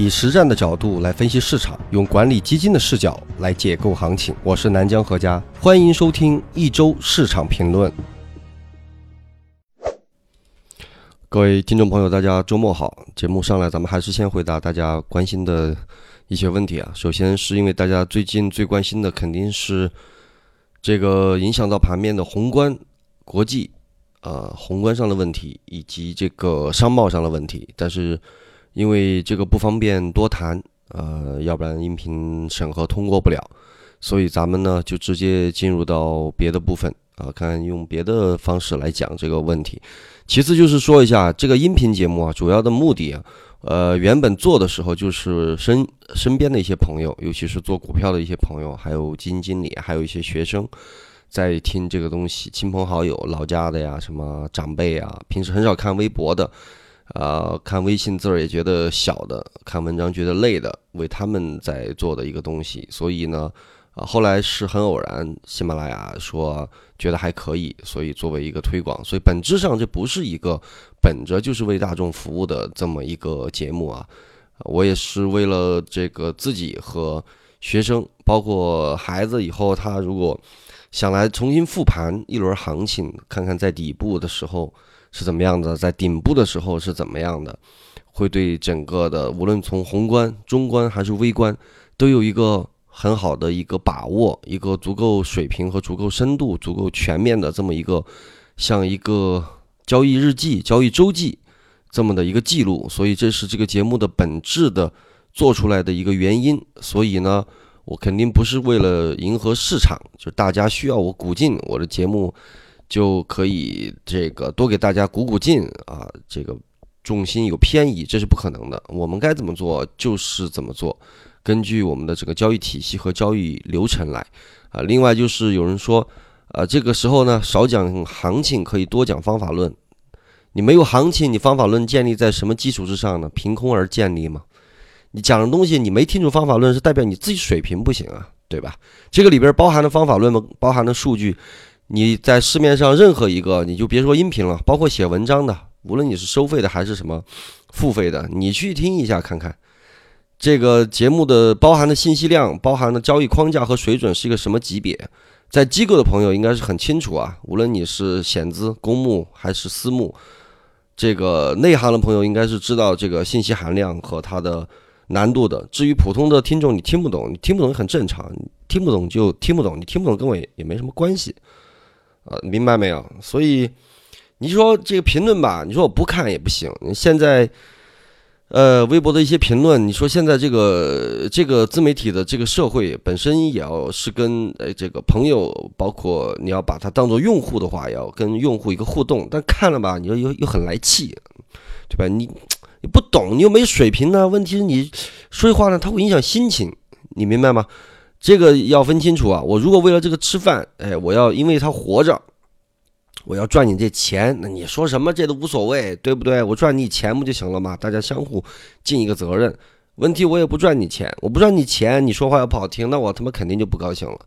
以实战的角度来分析市场，用管理基金的视角来解构行情。我是南江何家，欢迎收听一周市场评论。各位听众朋友，大家周末好。节目上来，咱们还是先回答大家关心的一些问题啊。首先是因为大家最近最关心的肯定是这个影响到盘面的宏观、国际。呃，宏观上的问题以及这个商贸上的问题，但是因为这个不方便多谈，呃，要不然音频审核通过不了，所以咱们呢就直接进入到别的部分啊，看用别的方式来讲这个问题。其次就是说一下这个音频节目啊，主要的目的啊，呃，原本做的时候就是身身边的一些朋友，尤其是做股票的一些朋友，还有基金经理，还有一些学生。在听这个东西，亲朋好友、老家的呀，什么长辈啊，平时很少看微博的，呃，看微信字儿也觉得小的，看文章觉得累的，为他们在做的一个东西。所以呢，啊，后来是很偶然，喜马拉雅说觉得还可以，所以作为一个推广，所以本质上这不是一个本着就是为大众服务的这么一个节目啊。我也是为了这个自己和学生，包括孩子，以后他如果。想来重新复盘一轮行情，看看在底部的时候是怎么样的，在顶部的时候是怎么样的，会对整个的无论从宏观、中观还是微观，都有一个很好的一个把握，一个足够水平和足够深度、足够全面的这么一个像一个交易日记、交易周记这么的一个记录。所以这是这个节目的本质的做出来的一个原因。所以呢。我肯定不是为了迎合市场，就大家需要我鼓劲，我的节目就可以这个多给大家鼓鼓劲啊。这个重心有偏移，这是不可能的。我们该怎么做就是怎么做，根据我们的整个交易体系和交易流程来啊。另外就是有人说，啊，这个时候呢少讲行情，可以多讲方法论。你没有行情，你方法论建立在什么基础之上呢？凭空而建立吗？你讲的东西你没听出方法论，是代表你自己水平不行啊，对吧？这个里边包含的方法论，包含的数据，你在市面上任何一个，你就别说音频了，包括写文章的，无论你是收费的还是什么付费的，你去听一下看看，这个节目的包含的信息量、包含的交易框架和水准是一个什么级别？在机构的朋友应该是很清楚啊，无论你是险资、公募还是私募，这个内行的朋友应该是知道这个信息含量和它的。难度的，至于普通的听众，你听不懂，你听不懂很正常，听不懂就听不懂，你听不懂跟我也也没什么关系，啊，明白没有？所以你说这个评论吧，你说我不看也不行。现在，呃，微博的一些评论，你说现在这个这个自媒体的这个社会本身也要是跟呃这个朋友，包括你要把它当做用户的话，要跟用户一个互动，但看了吧，你又又又很来气，对吧？你。你不懂，你又没水平呢。问题是你说话呢，它会影响心情，你明白吗？这个要分清楚啊。我如果为了这个吃饭，哎，我要因为他活着，我要赚你这钱，那你说什么这都无所谓，对不对？我赚你钱不就行了吗？大家相互尽一个责任。问题我也不赚你钱，我不赚你钱，你说话又不好听，那我他妈肯定就不高兴了，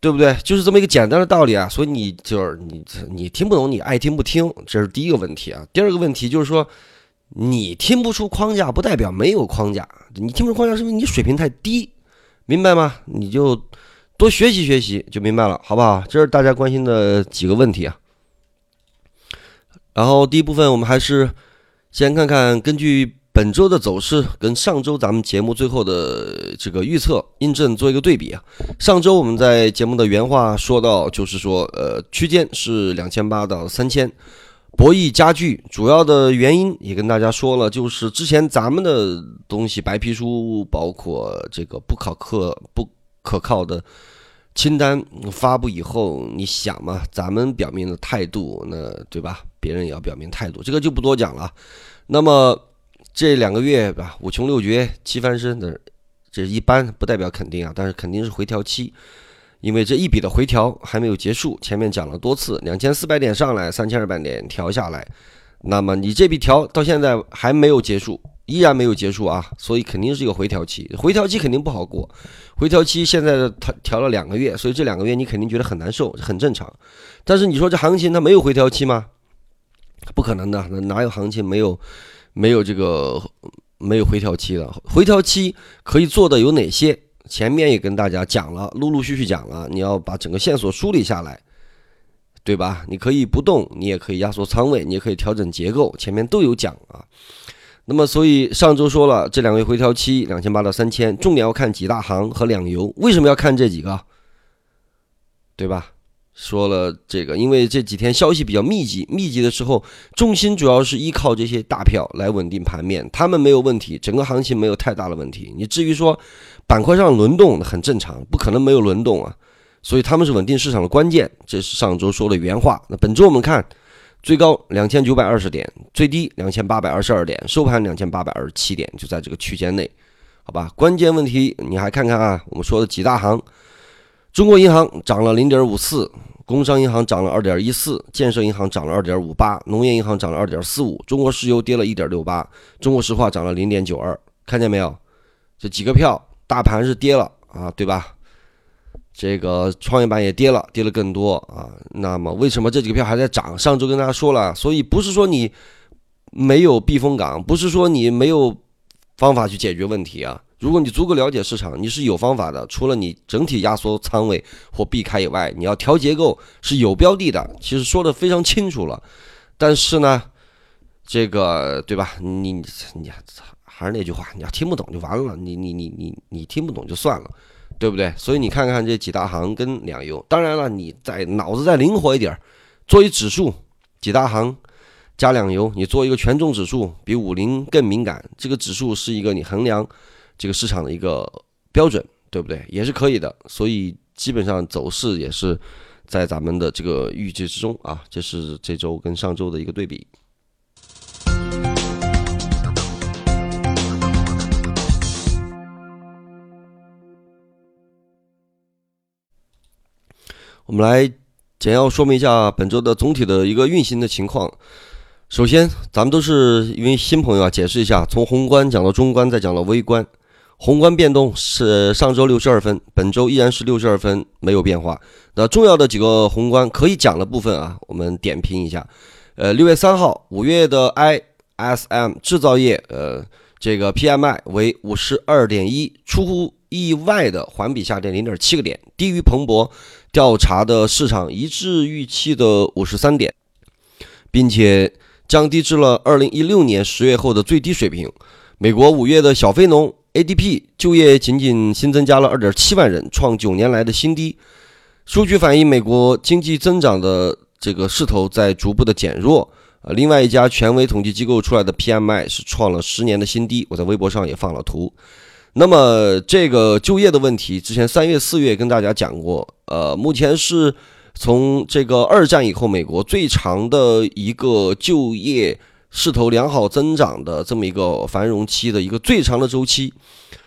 对不对？就是这么一个简单的道理啊。所以你就是你你听不懂，你爱听不听，这是第一个问题啊。第二个问题就是说。你听不出框架，不代表没有框架。你听不出框架，是因为你水平太低，明白吗？你就多学习学习，就明白了，好不好？这是大家关心的几个问题啊。然后第一部分，我们还是先看看根据本周的走势跟上周咱们节目最后的这个预测印证做一个对比啊。上周我们在节目的原话说到，就是说，呃，区间是两千八到三千。博弈加剧，主要的原因也跟大家说了，就是之前咱们的东西白皮书，包括这个不可靠、不可靠的清单发布以后，你想嘛，咱们表明的态度，那对吧？别人也要表明态度，这个就不多讲了。那么这两个月吧，五穷六绝七翻身的，这一般不代表肯定啊，但是肯定是回调期。因为这一笔的回调还没有结束，前面讲了多次，两千四百点上来，三千二百点调下来，那么你这笔调到现在还没有结束，依然没有结束啊，所以肯定是一个回调期，回调期肯定不好过，回调期现在的调调了两个月，所以这两个月你肯定觉得很难受，很正常。但是你说这行情它没有回调期吗？不可能的，哪有行情没有没有这个没有回调期的。回调期可以做的有哪些？前面也跟大家讲了，陆陆续续讲了，你要把整个线索梳理下来，对吧？你可以不动，你也可以压缩仓位，你也可以调整结构，前面都有讲啊。那么，所以上周说了，这两个回调期两千八到三千，重点要看几大行和两油。为什么要看这几个？对吧？说了这个，因为这几天消息比较密集，密集的时候，重心主要是依靠这些大票来稳定盘面，他们没有问题，整个行情没有太大的问题。你至于说板块上轮动，很正常，不可能没有轮动啊。所以他们是稳定市场的关键，这是上周说的原话。那本周我们看，最高两千九百二十点，最低两千八百二十二点，收盘两千八百二十七点，就在这个区间内，好吧？关键问题你还看看啊，我们说的几大行。中国银行涨了零点五四，工商银行涨了二点一四，建设银行涨了二点五八，农业银行涨了二点四五，中国石油跌了一点六八，中国石化涨了零点九二，看见没有？这几个票，大盘是跌了啊，对吧？这个创业板也跌了，跌了更多啊。那么为什么这几个票还在涨？上周跟大家说了，所以不是说你没有避风港，不是说你没有方法去解决问题啊。如果你足够了解市场，你是有方法的。除了你整体压缩仓位或避开以外，你要调结构是有标的的。其实说的非常清楚了。但是呢，这个对吧？你你操还是那句话，你要听不懂就完了。你你你你你听不懂就算了，对不对？所以你看看这几大行跟两油。当然了，你再脑子再灵活一点，做一指数，几大行加两油，你做一个权重指数，比五零更敏感。这个指数是一个你衡量。这个市场的一个标准，对不对？也是可以的，所以基本上走势也是在咱们的这个预计之中啊。这是这周跟上周的一个对比。我们来简要说明一下本周的总体的一个运行的情况。首先，咱们都是因为新朋友啊，解释一下，从宏观讲到中观，再讲到微观。宏观变动是上周六十二分，本周依然是六十二分，没有变化。那重要的几个宏观可以讲的部分啊，我们点评一下。呃，六月三号，五月的 ISM 制造业，呃，这个 PMI 为五十二点一，出乎意外的环比下跌零点七个点，低于彭博调查的市场一致预期的五十三点，并且降低至了二零一六年十月后的最低水平。美国五月的小非农。ADP 就业仅仅新增加了2.7万人，创九年来的新低。数据反映美国经济增长的这个势头在逐步的减弱。呃，另外一家权威统计机构出来的 PMI 是创了十年的新低。我在微博上也放了图。那么这个就业的问题，之前三月、四月跟大家讲过。呃，目前是从这个二战以后美国最长的一个就业。势头良好增长的这么一个繁荣期的一个最长的周期，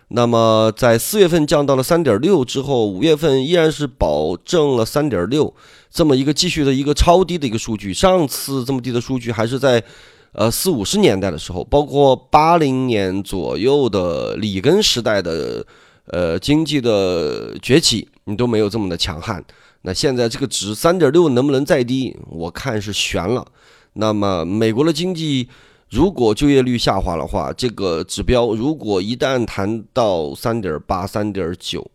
那么在四月份降到了三点六之后，五月份依然是保证了三点六这么一个继续的一个超低的一个数据。上次这么低的数据还是在呃四五十年代的时候，包括八零年左右的里根时代的呃经济的崛起，你都没有这么的强悍。那现在这个值三点六能不能再低？我看是悬了。那么，美国的经济如果就业率下滑的话，这个指标如果一旦谈到三点八、三点九，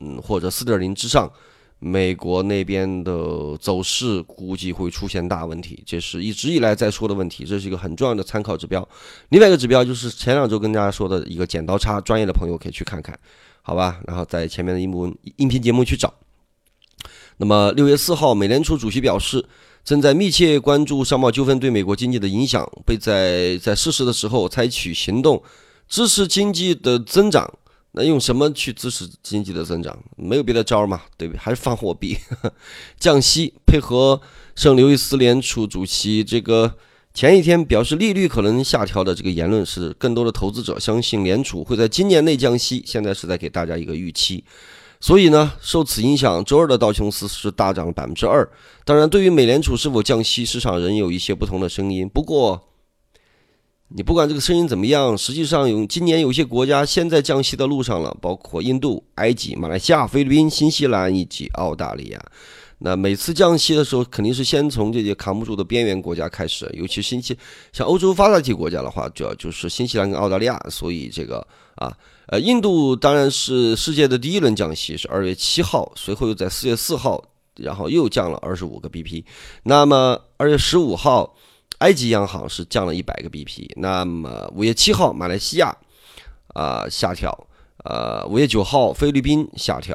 嗯，或者四点零之上，美国那边的走势估计会出现大问题。这是一直以来在说的问题，这是一个很重要的参考指标。另外一个指标就是前两周跟大家说的一个剪刀差，专业的朋友可以去看看，好吧？然后在前面的音幕音频节目去找。那么六月四号，美联储主席表示。正在密切关注商贸纠纷对美国经济的影响，会在在适时的时候采取行动，支持经济的增长。那用什么去支持经济的增长？没有别的招儿嘛，对不对？还是放货币、降息，配合圣刘易斯联储主席这个前一天表示利率可能下调的这个言论，是更多的投资者相信联储会在今年内降息。现在是在给大家一个预期。所以呢，受此影响，周二的道琼斯是大涨了百分之二。当然，对于美联储是否降息，市场仍有一些不同的声音。不过，你不管这个声音怎么样，实际上有今年有些国家现在降息的路上了，包括印度、埃及、马来西亚、菲律宾、新西兰以及澳大利亚。那每次降息的时候，肯定是先从这些扛不住的边缘国家开始，尤其新西像欧洲发达体国家的话，主要就是新西兰跟澳大利亚。所以这个啊，呃，印度当然是世界的第一轮降息，是二月七号，随后又在四月四号，然后又降了二十五个 BP。那么二月十五号，埃及央行是降了一百个 BP。那么五月七号，马来西亚啊下调。呃，五月九号，菲律宾下调；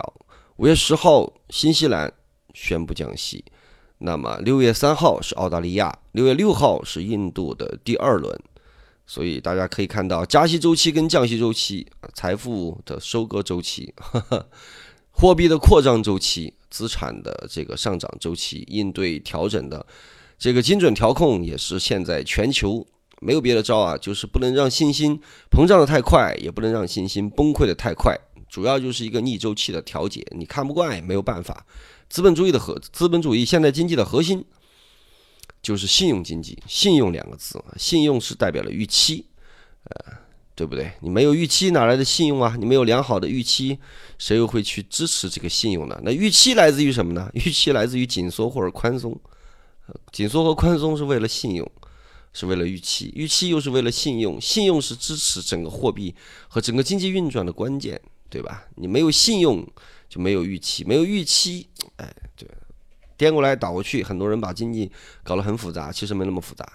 五月十号，新西兰宣布降息。那么六月三号是澳大利亚，六月六号是印度的第二轮。所以大家可以看到，加息周期跟降息周期、财富的收割周期、货币的扩张周期、资产的这个上涨周期、应对调整的这个精准调控，也是现在全球。没有别的招啊，就是不能让信心膨胀的太快，也不能让信心崩溃的太快，主要就是一个逆周期的调节。你看不惯也没有办法。资本主义的核，资本主义现代经济的核心就是信用经济。信用两个字，信用是代表了预期，呃，对不对？你没有预期哪来的信用啊？你没有良好的预期，谁又会去支持这个信用呢？那预期来自于什么呢？预期来自于紧缩或者宽松，紧缩和宽松是为了信用。是为了预期，预期又是为了信用，信用是支持整个货币和整个经济运转的关键，对吧？你没有信用，就没有预期，没有预期，哎，对，颠过来倒过去，很多人把经济搞得很复杂，其实没那么复杂。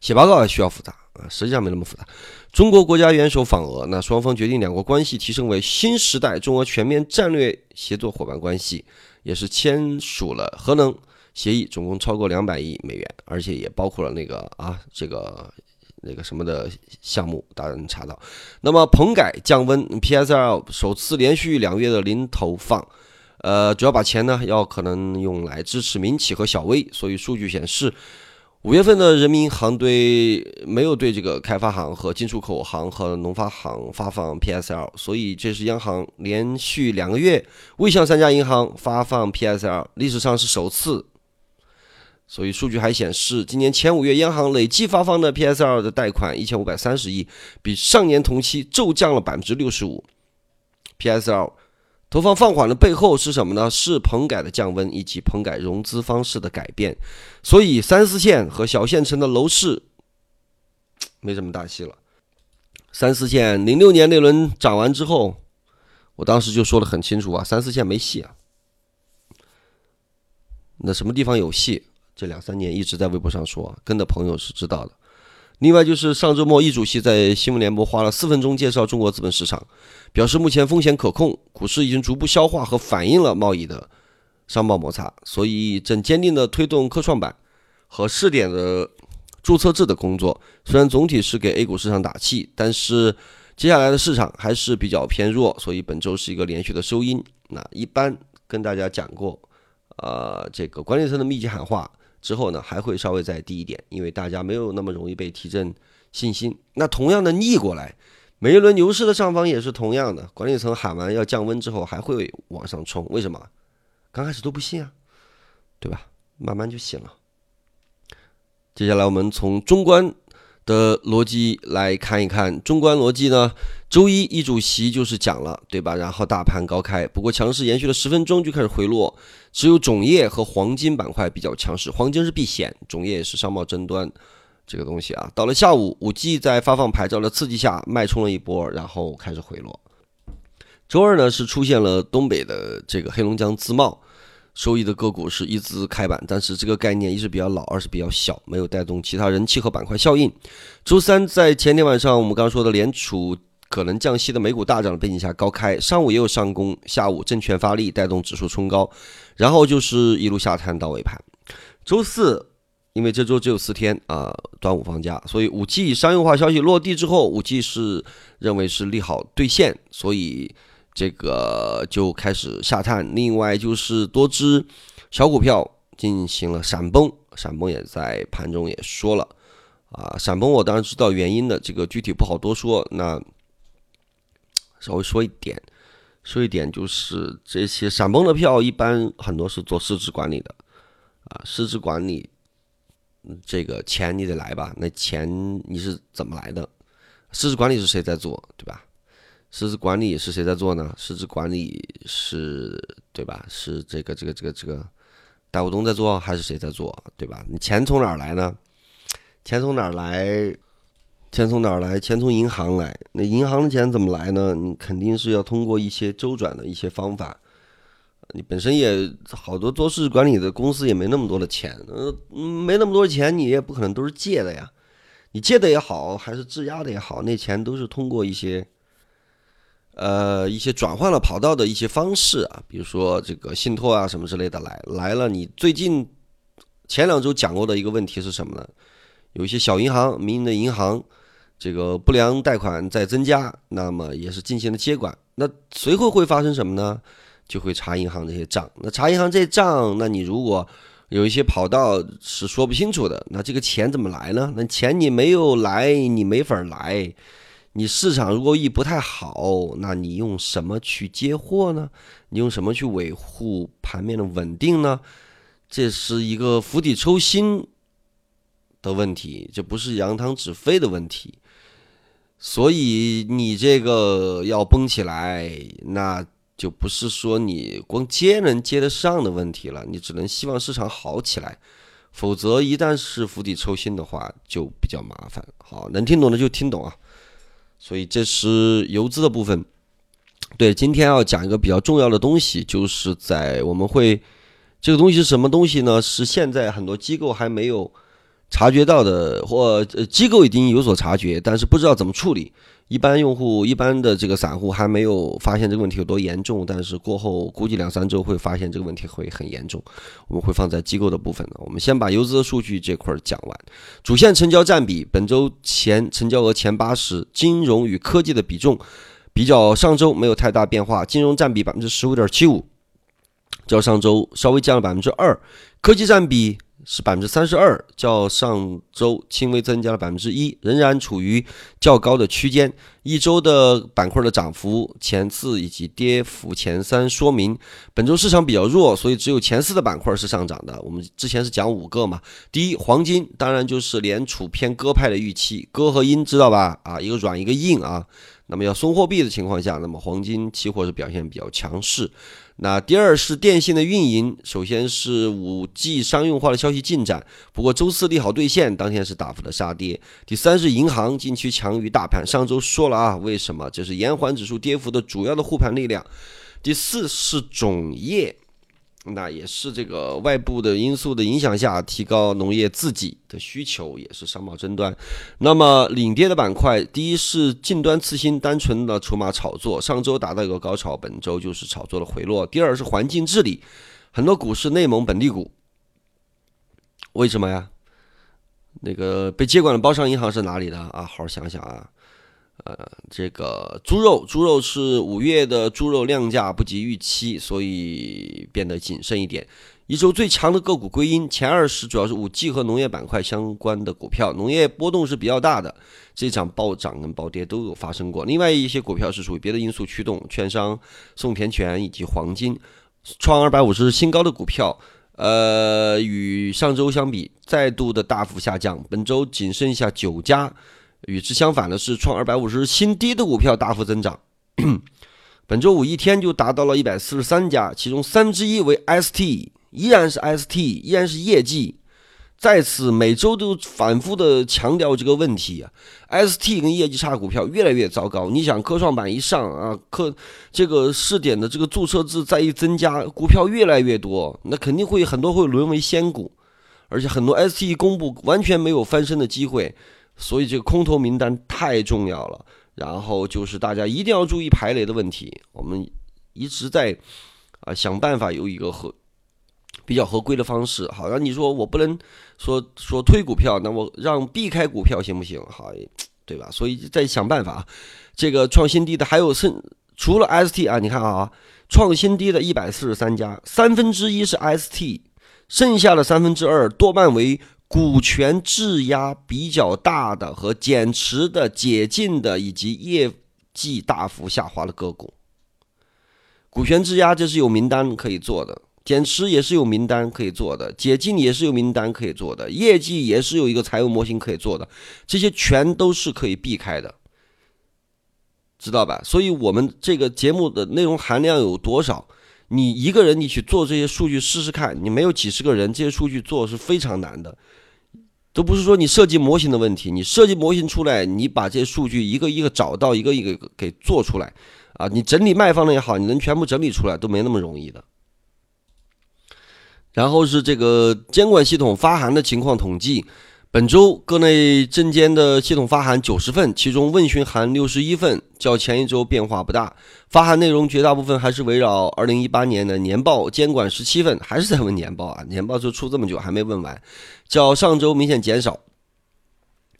写报告也需要复杂啊，实际上没那么复杂。中国国家元首访俄，那双方决定两国关系提升为新时代中俄全面战略协作伙伴关系，也是签署了核能。协议总共超过两百亿美元，而且也包括了那个啊，这个那个什么的项目，大家能查到。那么棚改降温，PSL 首次连续两月的零投放，呃，主要把钱呢要可能用来支持民企和小微。所以数据显示，五月份的人民银行对没有对这个开发行和进出口行和农发行发放 PSL，所以这是央行连续两个月未向三家银行发放 PSL，历史上是首次。所以数据还显示，今年前五月央行累计发放的 PSL 的贷款一千五百三十亿，比上年同期骤降了百分之六十五。PSL 投放放缓的背后是什么呢？是棚改的降温以及棚改融资方式的改变。所以三四线和小县城的楼市 没什么大戏了。三四线零六年那轮涨完之后，我当时就说的很清楚啊，三四线没戏啊。那什么地方有戏？这两三年一直在微博上说，跟的朋友是知道的。另外就是上周末，易主席在新闻联播花了四分钟介绍中国资本市场，表示目前风险可控，股市已经逐步消化和反映了贸易的商贸摩擦，所以正坚定的推动科创板和试点的注册制的工作。虽然总体是给 A 股市场打气，但是接下来的市场还是比较偏弱，所以本周是一个连续的收阴。那一般跟大家讲过，呃，这个管理层的密集喊话。之后呢，还会稍微再低一点，因为大家没有那么容易被提振信心。那同样的逆过来，每一轮牛市的上方也是同样的，管理层喊完要降温之后，还会往上冲。为什么？刚开始都不信啊，对吧？慢慢就信了。接下来我们从中观。的逻辑来看一看，中观逻辑呢？周一一主席就是讲了，对吧？然后大盘高开，不过强势延续了十分钟就开始回落，只有种业和黄金板块比较强势，黄金是避险，种业也是商贸争端这个东西啊。到了下午，五 G 在发放牌照的刺激下脉冲了一波，然后开始回落。周二呢是出现了东北的这个黑龙江自贸。收益的个股是一字开板，但是这个概念一是比较老，二是比较小，没有带动其他人气和板块效应。周三在前天晚上，我们刚刚说的联储可能降息的美股大涨的背景下高开，上午也有上攻，下午证券发力带动指数冲高，然后就是一路下探到尾盘。周四因为这周只有四天啊，端午放假，所以五 G 商用化消息落地之后，五 G 是认为是利好兑现，所以。这个就开始下探，另外就是多只小股票进行了闪崩，闪崩也在盘中也说了啊，闪崩我当然知道原因的，这个具体不好多说，那稍微说一点，说一点就是这些闪崩的票一般很多是做市值管理的啊，市值管理这个钱你得来吧，那钱你是怎么来的？市值管理是谁在做，对吧？市值管理是谁在做呢？市值管理是对吧？是这个这个这个这个大股东在做，还是谁在做，对吧？你钱从哪儿来呢？钱从哪儿来？钱从哪儿来？钱从银行来。那银行的钱怎么来呢？你肯定是要通过一些周转的一些方法。你本身也好多做市管理的公司也没那么多的钱，呃，没那么多钱，你也不可能都是借的呀。你借的也好，还是质押的也好，那钱都是通过一些，呃，一些转换了跑道的一些方式啊，比如说这个信托啊什么之类的来来了。你最近前两周讲过的一个问题是什么呢？有一些小银行、民营的银行，这个不良贷款在增加，那么也是进行了接管。那随后会发生什么呢？就会查银行这些账。那查银行这些账，那你如果有一些跑道是说不清楚的，那这个钱怎么来呢？那钱你没有来，你没法来。你市场如果一不太好，那你用什么去接货呢？你用什么去维护盘面的稳定呢？这是一个釜底抽薪的问题，这不是扬汤止沸的问题。所以你这个要崩起来，那。就不是说你光接能接得上的问题了，你只能希望市场好起来，否则一旦是釜底抽薪的话，就比较麻烦。好，能听懂的就听懂啊。所以这是游资的部分。对，今天要讲一个比较重要的东西，就是在我们会这个东西是什么东西呢？是现在很多机构还没有察觉到的，或机构已经有所察觉，但是不知道怎么处理。一般用户、一般的这个散户还没有发现这个问题有多严重，但是过后估计两三周会发现这个问题会很严重。我们会放在机构的部分呢。我们先把游资的数据这块讲完。主线成交占比，本周前成交额前八十，金融与科技的比重比较上周没有太大变化，金融占比百分之十五点七五，较上周稍微降了百分之二，科技占比。是百分之三十二，较上周轻微增加了百分之一，仍然处于较高的区间。一周的板块的涨幅前四以及跌幅前三，说明本周市场比较弱，所以只有前四的板块是上涨的。我们之前是讲五个嘛，第一黄金，当然就是联储偏鸽派的预期，鸽和阴知道吧？啊，一个软一个硬啊。那么要松货币的情况下，那么黄金期货是表现比较强势。那第二是电信的运营，首先是五 G 商用化的消息进展，不过周四利好兑现，当天是大幅的杀跌。第三是银行近期强于大盘，上周说了啊，为什么？这是延缓指数跌幅的主要的护盘力量。第四是种业。那也是这个外部的因素的影响下，提高农业自己的需求，也是商贸争端。那么领跌的板块，第一是近端次新，单纯的筹码炒作，上周达到一个高潮，本周就是炒作的回落。第二是环境治理，很多股市内蒙本地股，为什么呀？那个被接管的包商银行是哪里的啊？好好想想啊。呃，这个猪肉，猪肉是五月的猪肉量价不及预期，所以变得谨慎一点。一周最强的个股归因，前二十主要是五 G 和农业板块相关的股票，农业波动是比较大的，这场暴涨跟暴跌都有发生过。另外一些股票是属于别的因素驱动，券商、宋田泉以及黄金创二百五十新高的股票，呃，与上周相比再度的大幅下降，本周仅剩下九家。与之相反的是，创二百五十日新低的股票大幅增长。本周五一天就达到了一百四十三家，其中三分之一为 ST，依然是 ST，依然是业绩。在此每周都反复的强调这个问题啊，ST 跟业绩差股票越来越糟糕。你想科创板一上啊，科这个试点的这个注册制再一增加，股票越来越多，那肯定会很多会沦为仙股，而且很多 ST 公布完全没有翻身的机会。所以这个空头名单太重要了，然后就是大家一定要注意排雷的问题。我们一直在啊想办法有一个合比较合规的方式。好，那你说我不能说说推股票，那我让避开股票行不行？好，对吧？所以在想办法。这个创新低的还有剩除了 ST 啊，你看啊，创新低的一百四十三家，三分之一是 ST，剩下的三分之二多半为。股权质押比较大的和减持的、解禁的以及业绩大幅下滑的个股，股权质押这是有名单可以做的，减持也是有名单可以做的，解禁也是有名单可以做的，业绩也是有一个财务模型可以做的，这些全都是可以避开的，知道吧？所以我们这个节目的内容含量有多少？你一个人你去做这些数据试试看，你没有几十个人，这些数据做是非常难的。都不是说你设计模型的问题，你设计模型出来，你把这些数据一个一个找到，一个一个给做出来，啊，你整理卖方的也好，你能全部整理出来都没那么容易的。然后是这个监管系统发函的情况统计。本周各类证监的系统发函九十份，其中问询函六十一份，较前一周变化不大。发函内容绝大部分还是围绕二零一八年的年报监管十七份，还是在问年报啊？年报就出这么久还没问完，较上周明显减少。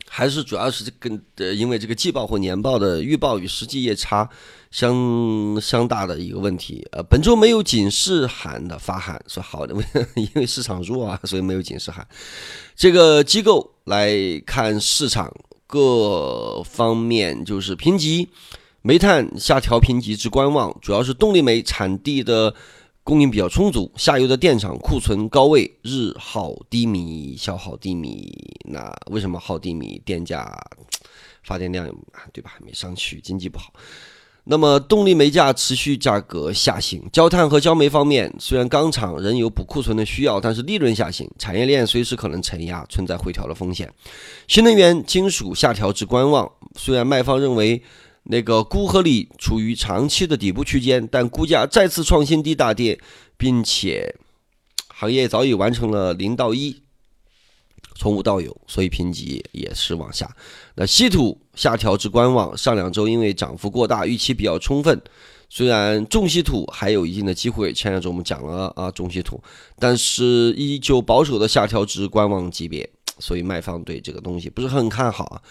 还是主要是跟呃，因为这个季报或年报的预报与实际业差相相大的一个问题。呃，本周没有警示函的发函说好的，因为市场弱啊，所以没有警示函。这个机构来看市场各方面，就是评级，煤炭下调评级至观望，主要是动力煤产地的。供应比较充足，下游的电厂库存高位，日耗低迷，消耗低迷。那为什么耗低迷？电价、发电量对吧？没上去，经济不好。那么动力煤价持续价格下行，焦炭和焦煤方面，虽然钢厂仍有补库存的需要，但是利润下行，产业链随时可能承压，存在回调的风险。新能源金属下调至观望，虽然卖方认为。那个钴和锂处于长期的底部区间，但股价再次创新低大跌，并且行业早已完成了零到一，从无到有，所以评级也是往下。那稀土下调至观望，上两周因为涨幅过大，预期比较充分。虽然重稀土还有一定的机会，前两周我们讲了啊，重稀土，但是依旧保守的下调至观望级别，所以卖方对这个东西不是很看好啊。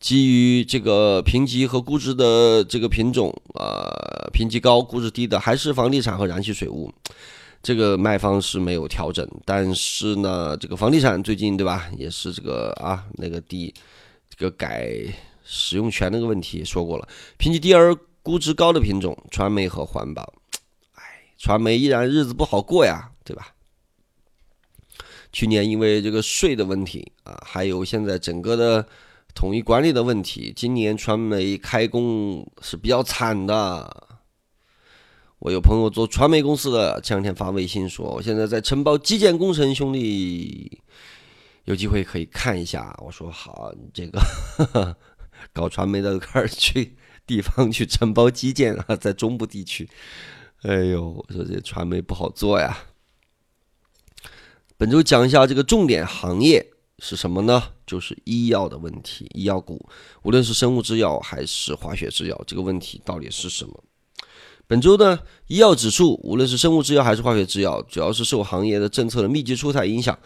基于这个评级和估值的这个品种，呃，评级高、估值低的还是房地产和燃气水务，这个卖方是没有调整。但是呢，这个房地产最近对吧，也是这个啊那个低，这个改使用权那个问题说过了。评级低而估值高的品种，传媒和环保，哎，传媒依然日子不好过呀，对吧？去年因为这个税的问题啊，还有现在整个的。统一管理的问题，今年传媒开工是比较惨的。我有朋友做传媒公司的，前两天发微信说，我现在在承包基建工程，兄弟有机会可以看一下。我说好，这个 搞传媒的开始去地方去承包基建啊，在中部地区。哎呦，我说这传媒不好做呀。本周讲一下这个重点行业。是什么呢？就是医药的问题，医药股，无论是生物制药还是化学制药，这个问题到底是什么？本周呢，医药指数，无论是生物制药还是化学制药，主要是受行业的政策的密集出台影响，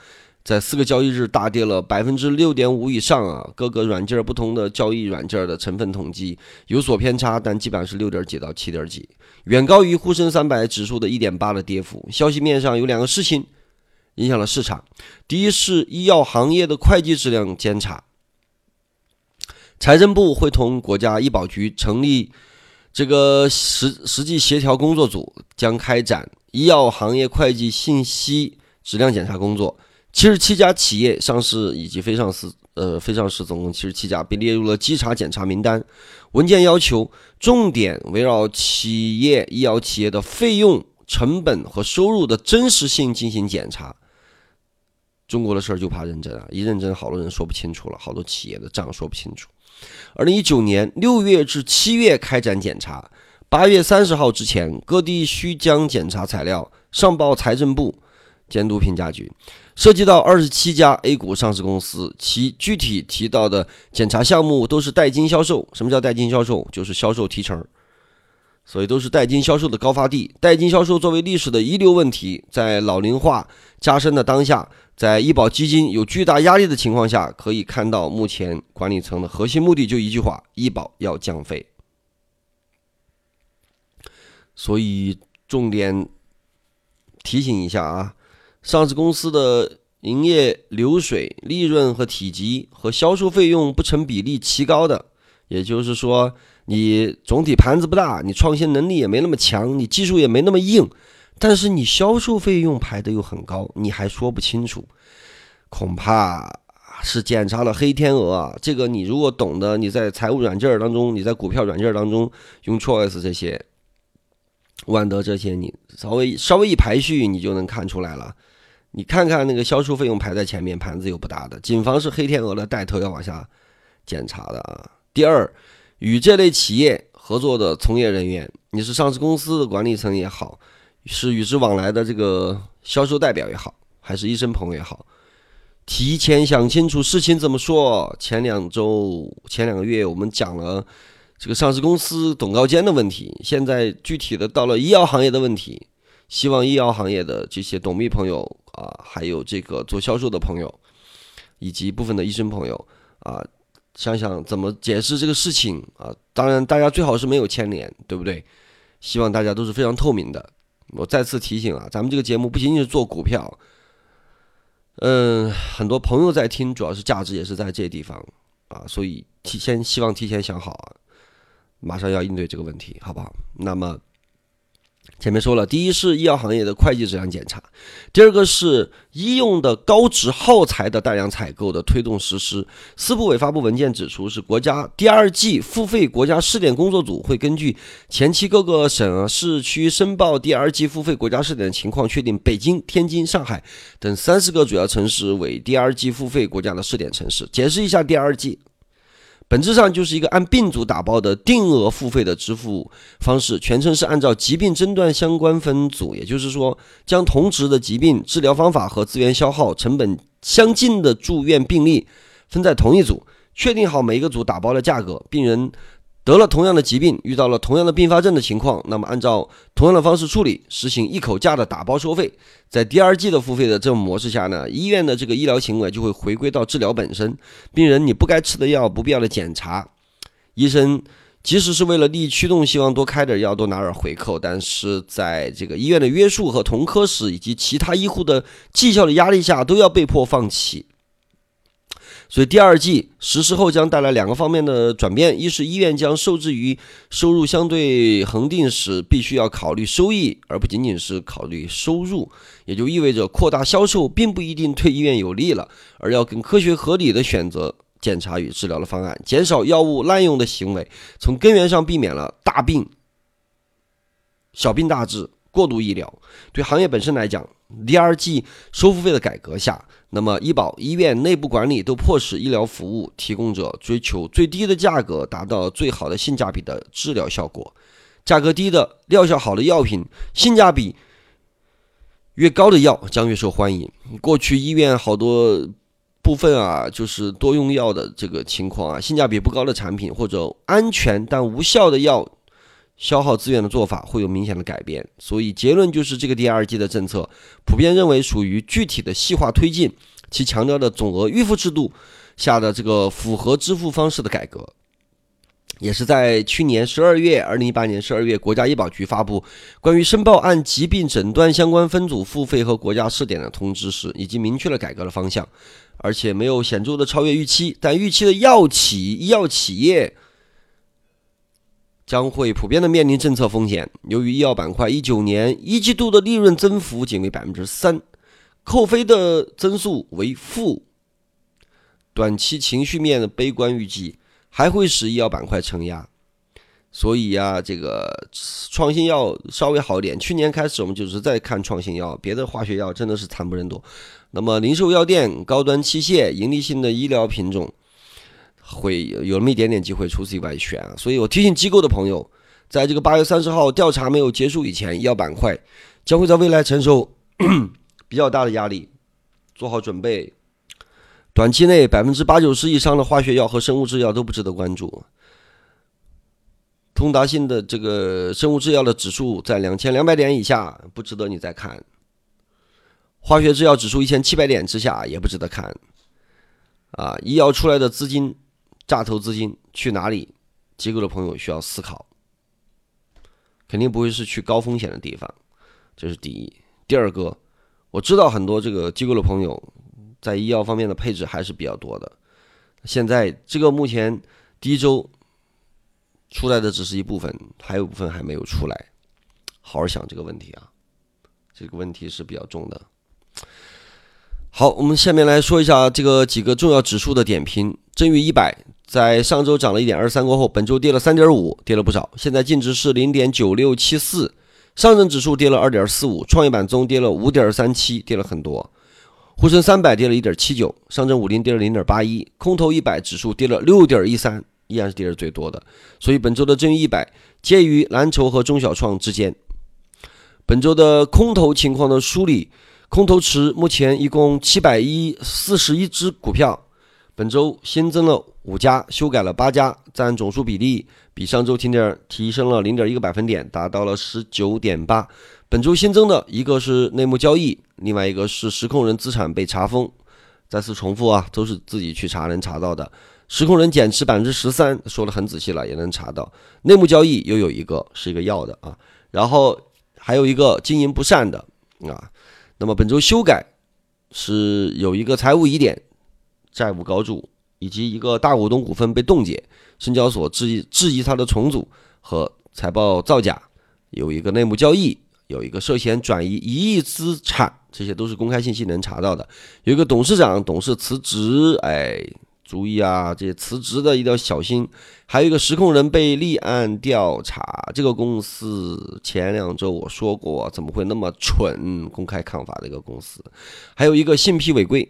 在四个交易日大跌了百分之六点五以上啊！各个软件不同的交易软件的成分统计有所偏差，但基本上是六点几到七点几，远高于沪深三百指数的一点八的跌幅。消息面上有两个事情。影响了市场。第一是医药行业的会计质量监察，财政部会同国家医保局成立这个实实际协调工作组，将开展医药行业会计信息质量检查工作。七十七家企业上市以及非上市，呃，非上市总共七十七家，被列入了稽查检查名单。文件要求重点围绕企业医药企业的费用、成本和收入的真实性进行检查。中国的事儿就怕认真啊！一认真，好多人说不清楚了，好多企业的账说不清楚。二零一九年六月至七月开展检查，八月三十号之前，各地需将检查材料上报财政部监督评价局。涉及到二十七家 A 股上市公司，其具体提到的检查项目都是代金销售。什么叫代金销售？就是销售提成。所以都是代金销售的高发地。代金销售作为历史的遗留问题，在老龄化加深的当下。在医保基金有巨大压力的情况下，可以看到目前管理层的核心目的就一句话：医保要降费。所以重点提醒一下啊，上市公司的营业流水、利润和体积和销售费用不成比例奇高的，也就是说，你总体盘子不大，你创新能力也没那么强，你技术也没那么硬。但是你销售费用排的又很高，你还说不清楚，恐怕是检查了黑天鹅啊！这个你如果懂得，你在财务软件当中，你在股票软件当中用 Choice 这些，万德这些，你稍微稍微一排序，你就能看出来了。你看看那个销售费用排在前面，盘子又不大的，谨防是黑天鹅的带头要往下检查的啊。第二，与这类企业合作的从业人员，你是上市公司的管理层也好，是与之往来的这个销售代表也好，还是医生朋友也好，提前想清楚事情怎么说。前两周、前两个月我们讲了这个上市公司董高监的问题，现在具体的到了医药行业的问题。希望医药行业的这些董秘朋友啊，还有这个做销售的朋友，以及部分的医生朋友啊，想想怎么解释这个事情啊。当然，大家最好是没有牵连，对不对？希望大家都是非常透明的。我再次提醒啊，咱们这个节目不仅仅是做股票，嗯，很多朋友在听，主要是价值也是在这地方啊，所以提前希望提前想好啊，马上要应对这个问题，好不好？那么。前面说了，第一是医药行业的会计质量检查，第二个是医用的高值耗材的大量采购的推动实施。四部委发布文件指出，是国家第二季付费国家试点工作组会根据前期各个省市区申报第二季付费国家试点的情况，确定北京、天津、上海等三十个主要城市为第二季付费国家的试点城市。解释一下第二季。本质上就是一个按病组打包的定额付费的支付方式，全程是按照疾病诊断相关分组，也就是说，将同值的疾病、治疗方法和资源消耗成本相近的住院病例分在同一组，确定好每一个组打包的价格，病人。得了同样的疾病，遇到了同样的并发症的情况，那么按照同样的方式处理，实行一口价的打包收费。在第二季的付费的这种模式下呢，医院的这个医疗行为就会回归到治疗本身。病人你不该吃的药、不必要的检查，医生即使是为了利益驱动，希望多开点药、多拿点回扣，但是在这个医院的约束和同科室以及其他医护的绩效的压力下，都要被迫放弃。所以第二季实施后将带来两个方面的转变：一是医院将受制于收入相对恒定时，必须要考虑收益，而不仅仅是考虑收入，也就意味着扩大销售并不一定对医院有利了，而要更科学合理的选择检查与治疗的方案，减少药物滥用的行为，从根源上避免了大病小病大治、过度医疗。对行业本身来讲，，DRG 收付费的改革下。那么，医保、医院内部管理都迫使医疗服务提供者追求最低的价格，达到最好的性价比的治疗效果。价格低的、疗效好的药品，性价比越高的药将越受欢迎。过去医院好多部分啊，就是多用药的这个情况啊，性价比不高的产品或者安全但无效的药。消耗资源的做法会有明显的改变，所以结论就是这个第二季的政策普遍认为属于具体的细化推进，其强调的总额预付制度下的这个符合支付方式的改革，也是在去年十二月，二零一八年十二月，国家医保局发布关于申报按疾病诊断相关分组付费和国家试点的通知时，已经明确了改革的方向，而且没有显著的超越预期，但预期的药企、医药企业。将会普遍的面临政策风险。由于医药板块一九年一季度的利润增幅仅为百分之三，扣非的增速为负，短期情绪面的悲观预计还会使医药板块承压。所以呀，这个创新药稍微好点。去年开始我们就是在看创新药，别的化学药真的是惨不忍睹。那么零售药店、高端器械、盈利性的医疗品种。会有那么一点点机会，除此以外选，所以我提醒机构的朋友，在这个八月三十号调查没有结束以前，医药板块将会在未来承受 比较大的压力，做好准备。短期内百分之八九十以上的化学药和生物制药都不值得关注。通达信的这个生物制药的指数在两千两百点以下，不值得你再看；化学制药指数一千七百点之下，也不值得看。啊，医药出来的资金。炸投资金去哪里？机构的朋友需要思考，肯定不会是去高风险的地方，这是第一。第二个，我知道很多这个机构的朋友在医药方面的配置还是比较多的。现在这个目前第一周出来的只是一部分，还有部分还没有出来。好好想这个问题啊，这个问题是比较重的。好，我们下面来说一下这个几个重要指数的点评。正月一百。在上周涨了一点二三过后，本周跌了三点五，跌了不少。现在净值是零点九六七四，上证指数跌了二点四五，创业板中跌了五点三七，跌了很多。沪深三百跌了一点七九，上证五零跌了零点八一，空头一百指数跌了六点一三，依然是跌的最多的。所以本周的正一百介于蓝筹和中小创之间。本周的空头情况的梳理，空头池目前一共七百一四十一只股票，本周新增了五家，修改了八家，占总数比例比上周提点提升了零点一个百分点，达到了十九点八。本周新增的一个是内幕交易。另外一个是实控人资产被查封，再次重复啊，都是自己去查能查到的。实控人减持百分之十三，说的很仔细了，也能查到。内幕交易又有一个是一个要的啊，然后还有一个经营不善的啊。那么本周修改是有一个财务疑点、债务高筑，以及一个大股东股份被冻结，深交所质疑质疑它的重组和财报造假，有一个内幕交易，有一个涉嫌转移一亿资产。这些都是公开信息能查到的。有一个董事长董事辞职，哎，注意啊，这些辞职的一定要小心。还有一个实控人被立案调查，这个公司前两周我说过，怎么会那么蠢？公开抗法的一个公司。还有一个信披违规。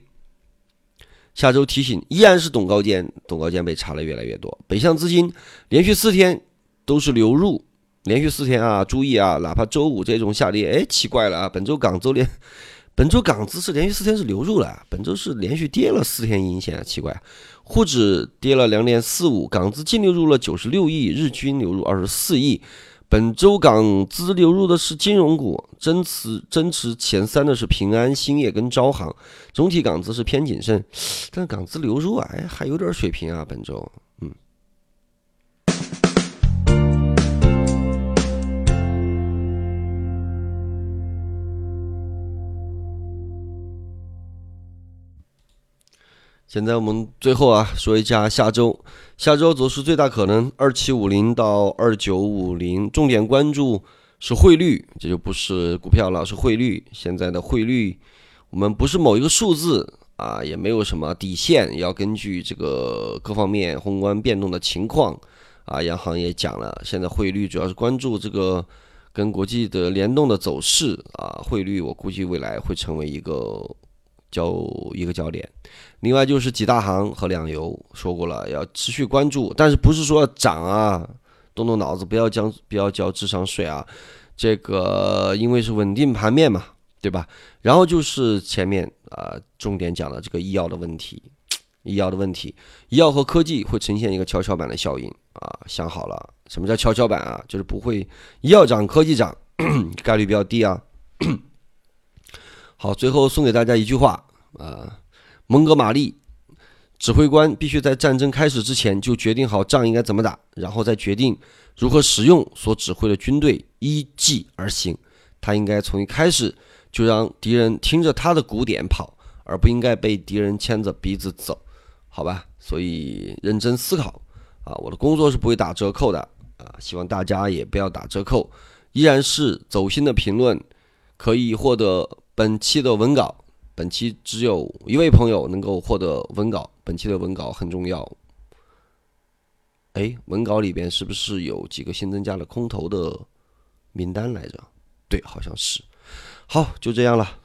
下周提醒依然是董高坚，董高坚被查的越来越多。北向资金连续四天都是流入。连续四天啊，注意啊，哪怕周五这种下跌，哎，奇怪了啊，本周港周连，本周港资是连续四天是流入了，本周是连续跌了四天阴线，奇怪，沪指跌了两点四五，港资净流入了九十六亿，日均流入二十四亿，本周港资流入的是金融股，增持增持前三的是平安、兴业跟招行，总体港资是偏谨慎，但港资流入，哎，还有点水平啊，本周。现在我们最后啊说一下下周，下周走势最大可能二七五零到二九五零，重点关注是汇率，这就不是股票了，是汇率。现在的汇率，我们不是某一个数字啊，也没有什么底线，要根据这个各方面宏观变动的情况啊。央行也讲了，现在汇率主要是关注这个跟国际的联动的走势啊，汇率我估计未来会成为一个。焦一个焦点，另外就是几大行和两油，说过了要持续关注，但是不是说涨啊？动动脑子，不要交不要交智商税啊！这个因为是稳定盘面嘛，对吧？然后就是前面啊重点讲的这个医药的问题，医药的问题，医药和科技会呈现一个跷跷板的效应啊！想好了，什么叫跷跷板啊？就是不会医药涨，科技涨，概率比较低啊。好，最后送给大家一句话啊，蒙哥马利指挥官必须在战争开始之前就决定好仗应该怎么打，然后再决定如何使用所指挥的军队，依计而行。他应该从一开始就让敌人听着他的鼓点跑，而不应该被敌人牵着鼻子走，好吧？所以认真思考啊，我的工作是不会打折扣的啊，希望大家也不要打折扣，依然是走心的评论可以获得。本期的文稿，本期只有一位朋友能够获得文稿。本期的文稿很重要。哎，文稿里边是不是有几个新增加了空头的名单来着？对，好像是。好，就这样了。